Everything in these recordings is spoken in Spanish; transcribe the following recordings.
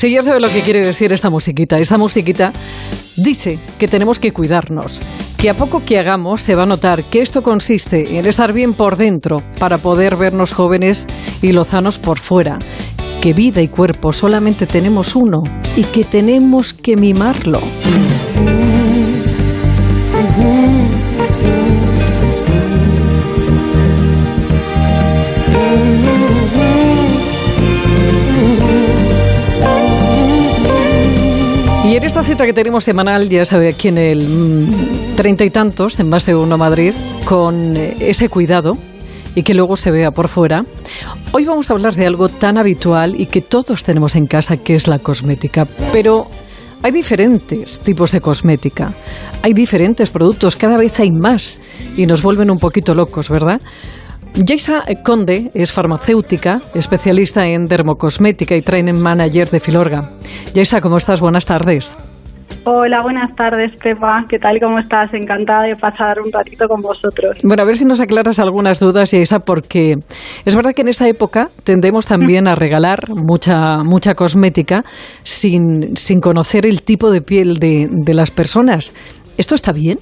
Sí, ya sabe lo que quiere decir esta musiquita. Esta musiquita dice que tenemos que cuidarnos, que a poco que hagamos se va a notar que esto consiste en estar bien por dentro para poder vernos jóvenes y lozanos por fuera, que vida y cuerpo solamente tenemos uno y que tenemos que mimarlo. Esta cita que tenemos semanal, ya sabe, aquí en el mm, treinta y tantos, en más de uno Madrid, con eh, ese cuidado y que luego se vea por fuera. Hoy vamos a hablar de algo tan habitual y que todos tenemos en casa, que es la cosmética. Pero hay diferentes tipos de cosmética, hay diferentes productos, cada vez hay más y nos vuelven un poquito locos, ¿verdad? Jaisa Conde es farmacéutica, especialista en dermocosmética y training manager de Filorga. Jaisa, ¿cómo estás? Buenas tardes. Hola, buenas tardes, Pepa. ¿Qué tal? ¿Cómo estás? Encantada de pasar un ratito con vosotros. Bueno, a ver si nos aclaras algunas dudas, Jaisa, porque es verdad que en esta época tendemos también a regalar mucha, mucha cosmética sin, sin conocer el tipo de piel de, de las personas. ¿Esto está bien?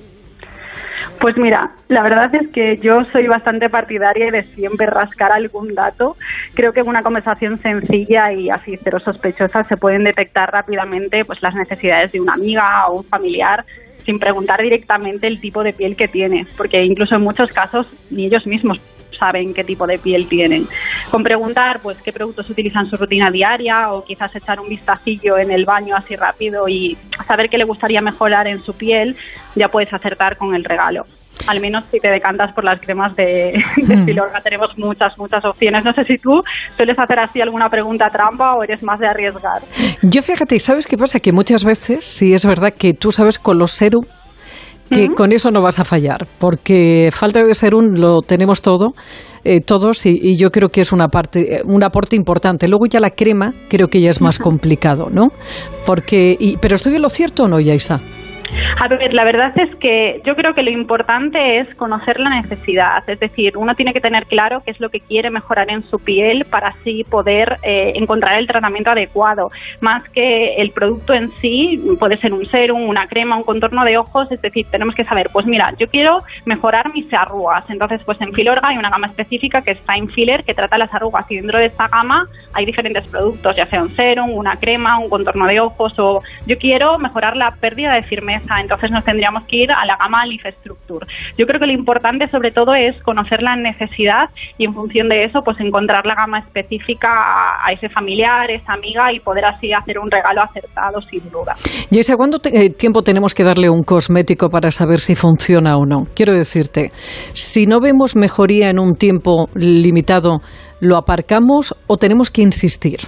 Pues mira, la verdad es que yo soy bastante partidaria de siempre rascar algún dato. Creo que en una conversación sencilla y así cero sospechosa se pueden detectar rápidamente pues las necesidades de una amiga o un familiar sin preguntar directamente el tipo de piel que tiene, porque incluso en muchos casos ni ellos mismos saben qué tipo de piel tienen. Con preguntar pues qué productos utilizan en su rutina diaria o quizás echar un vistacillo en el baño así rápido y saber qué le gustaría mejorar en su piel, ya puedes acertar con el regalo. Al menos si te decantas por las cremas de, de Mm. Filorga, tenemos muchas, muchas opciones. No sé si tú sueles hacer así alguna pregunta trampa o eres más de arriesgar. Yo fíjate, ¿sabes qué pasa? Que muchas veces, sí es verdad que tú sabes con los serum que con eso no vas a fallar, porque falta de serum lo tenemos todo, eh, todos, y, y yo creo que es una parte, eh, un aporte importante. Luego ya la crema creo que ya es más complicado, ¿no? Porque, y, pero estoy en lo cierto o no, Yaisa. A la verdad es que yo creo que lo importante es conocer la necesidad, es decir, uno tiene que tener claro qué es lo que quiere mejorar en su piel para así poder eh, encontrar el tratamiento adecuado, más que el producto en sí, puede ser un serum, una crema, un contorno de ojos, es decir, tenemos que saber, pues mira, yo quiero mejorar mis arrugas, entonces pues en Filorga hay una gama específica que es Fine Filler que trata las arrugas. Y dentro de esta gama hay diferentes productos, ya sea un serum, una crema, un contorno de ojos o yo quiero mejorar la pérdida de firmeza, entonces nos tendríamos que ir a la gama Leaf Structure. Yo creo que lo importante sobre todo es conocer la necesidad y en función de eso pues encontrar la gama específica a, ese familiar, esa amiga y poder así hacer un regalo acertado sin duda. Yaisa, ¿cuánto te- eh, tiempo tenemos que darle un cosmético para saber si funciona o no? Quiero decirte, si no vemos mejoría en un tiempo limitado, ¿lo aparcamos o tenemos que insistir?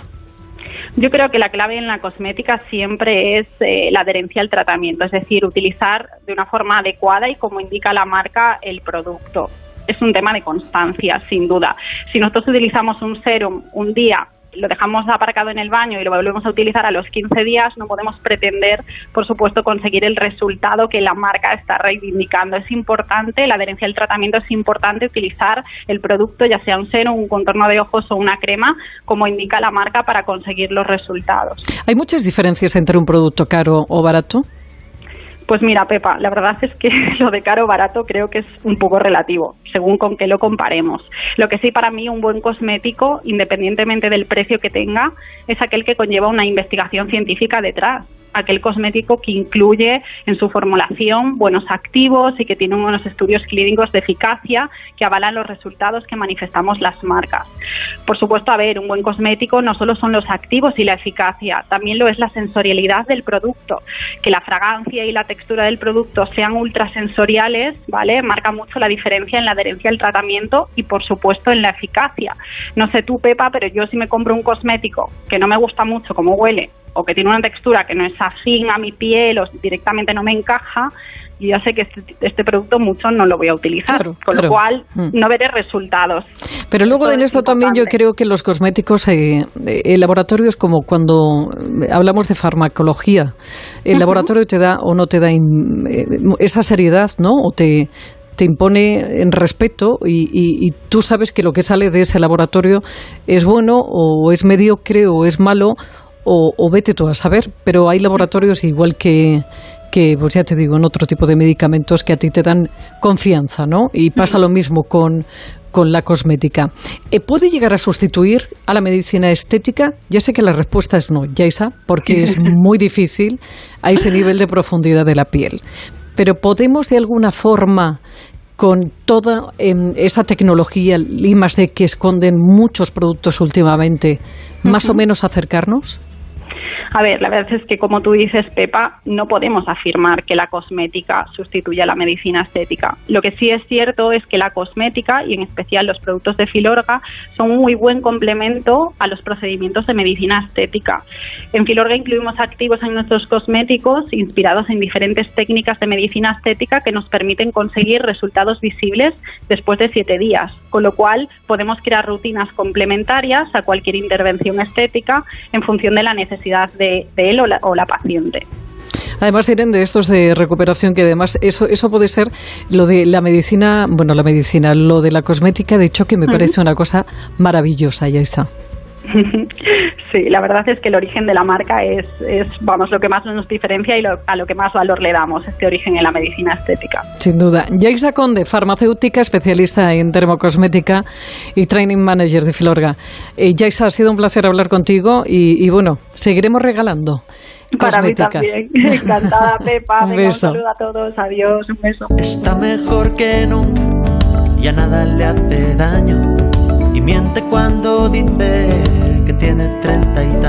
Yo creo que la clave en la cosmética siempre es eh, la adherencia al tratamiento, es decir, utilizar de una forma adecuada y como indica la marca el producto. Es un tema de constancia, sin duda. Si nosotros utilizamos un serum un día, lo dejamos aparcado en el baño y lo volvemos a utilizar a los 15 días, no podemos pretender, por supuesto, conseguir el resultado que la marca está reivindicando. Es importante, la adherencia al tratamiento es importante utilizar el producto, ya sea un serum, un contorno de ojos o una crema, como indica la marca para conseguir los resultados. ¿Hay muchas diferencias entre un producto caro o barato? Pues mira, Pepa, la verdad es que lo de caro barato creo que es un poco relativo, según con qué lo comparemos. Lo que sí para mí un buen cosmético, independientemente del precio que tenga, es aquel que conlleva una investigación científica detrás. Aquel cosmético que incluye en su formulación buenos activos y que tiene unos estudios clínicos de eficacia que avalan los resultados que manifestamos las marcas. Por supuesto, a ver, un buen cosmético no solo son los activos y la eficacia, también lo es la sensorialidad del producto. Que la fragancia y la textura del producto sean ultrasensoriales, ¿vale? Marca mucho la diferencia en la adherencia al tratamiento y, por supuesto, en la eficacia. No sé tú, Pepa, pero yo si me compro un cosmético que no me gusta mucho cómo huele o que tiene una textura que no es afín a mi piel o directamente no me encaja, yo ya sé que este, este producto mucho no lo voy a utilizar, Claro, con claro. lo cual Mm. no veré resultados. Pero luego Esto en es esto también yo creo que los cosméticos, eh, eh, el laboratorio es como cuando eh, hablamos de farmacología. El laboratorio te da o no te da eh, esa seriedad, ¿no? O te, te impone en respeto y, y- y tú sabes que lo que sale de ese laboratorio es bueno o es mediocre o es malo o, vete tú a saber, pero hay laboratorios igual que que, pues ya te digo, en otro tipo de medicamentos que a ti te dan confianza, ¿no? Y pasa lo mismo con, con la cosmética. Eh, ¿Puede llegar a sustituir a la medicina estética? Ya sé que la respuesta es no, Yaisa, porque es muy difícil a ese nivel de profundidad de la piel. Pero ¿podemos de alguna forma con toda em, esa tecnología I D que esconden muchos productos últimamente, más o menos acercarnos? A ver, la verdad es que como tú dices, Pepa, no podemos afirmar que la cosmética sustituya a la medicina estética. Lo que sí es cierto es que la cosmética, y en especial los productos de Filorga, son un muy buen complemento a los procedimientos de medicina estética. En Filorga incluimos activos en nuestros cosméticos inspirados en diferentes técnicas de medicina estética que nos permiten conseguir resultados visibles después de siete días, con lo cual podemos crear rutinas complementarias a cualquier intervención estética en función de la necesidad de, él o la, paciente. Además tienen de estos de recuperación que además eso eso puede ser lo de la medicina, bueno, la medicina, lo de la cosmética de hecho que me parece una cosa maravillosa, Yaisa. Sí, la verdad es que el origen de la marca es, es vamos, lo que más nos diferencia y a lo que más valor le damos, este origen en la medicina estética. Sin duda. Yaisa Conde, farmacéutica, especialista en dermocosmética y training manager de Filorga. Eh, Yaisa, ha sido un placer hablar contigo y, bueno, seguiremos regalando. Para mí también. Encantada, Pepa. un, beso. un saludo a todos. Adiós. Un beso. Está mejor que nunca. Ya nada le hace daño. Y miente cuando dice que tiene treinta y tantos.